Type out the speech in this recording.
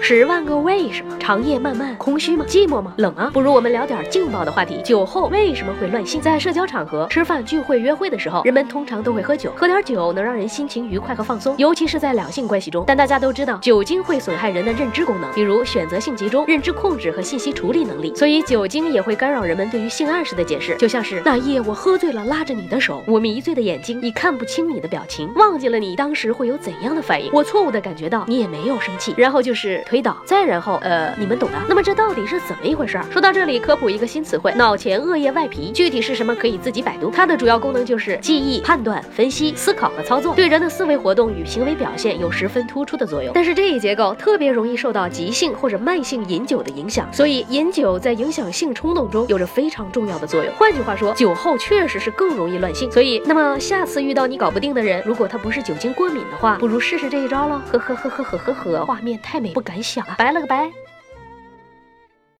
十万个为什么？长夜漫漫，空虚吗？寂寞吗？冷啊！不如我们聊点劲爆的话题。酒后为什么会乱性？在社交场合、吃饭、聚会、约会的时候，人们通常都会喝酒。喝点酒能让人心情愉快和放松，尤其是在两性关系中。但大家都知道，酒精会损害人的认知功能，比如选择性集中、认知控制和信息处理能力。所以酒精也会干扰人们对于性暗示的解释。就像是那夜我喝醉了，拉着你的手，我迷醉的眼睛已看不清你的表情，忘记了你当时会有怎样的反应。我错误的感觉到你也没有生气，然后就是推倒，再然后呃，你们懂的。那么这到底是怎么一回事？说到这里，科普一个新词汇：脑前额叶外皮，具体是什么可以自己百度。它的主要功能就是记忆、判断、分析、思考和操作，对人的思维活动与行为表现有十分突出的作用。但是这一结构特别容易受到急性或者慢性饮酒的影响，所以饮酒在影响性冲动中有着非常重要的作用。换句话说，酒后确实是更容易乱性。所以，那么下次遇到你搞不定的人，如果他不是酒精过敏的话，不如试试这一招喽。呵呵呵呵呵呵呵，画面太美，不敢想啊，拜了个白。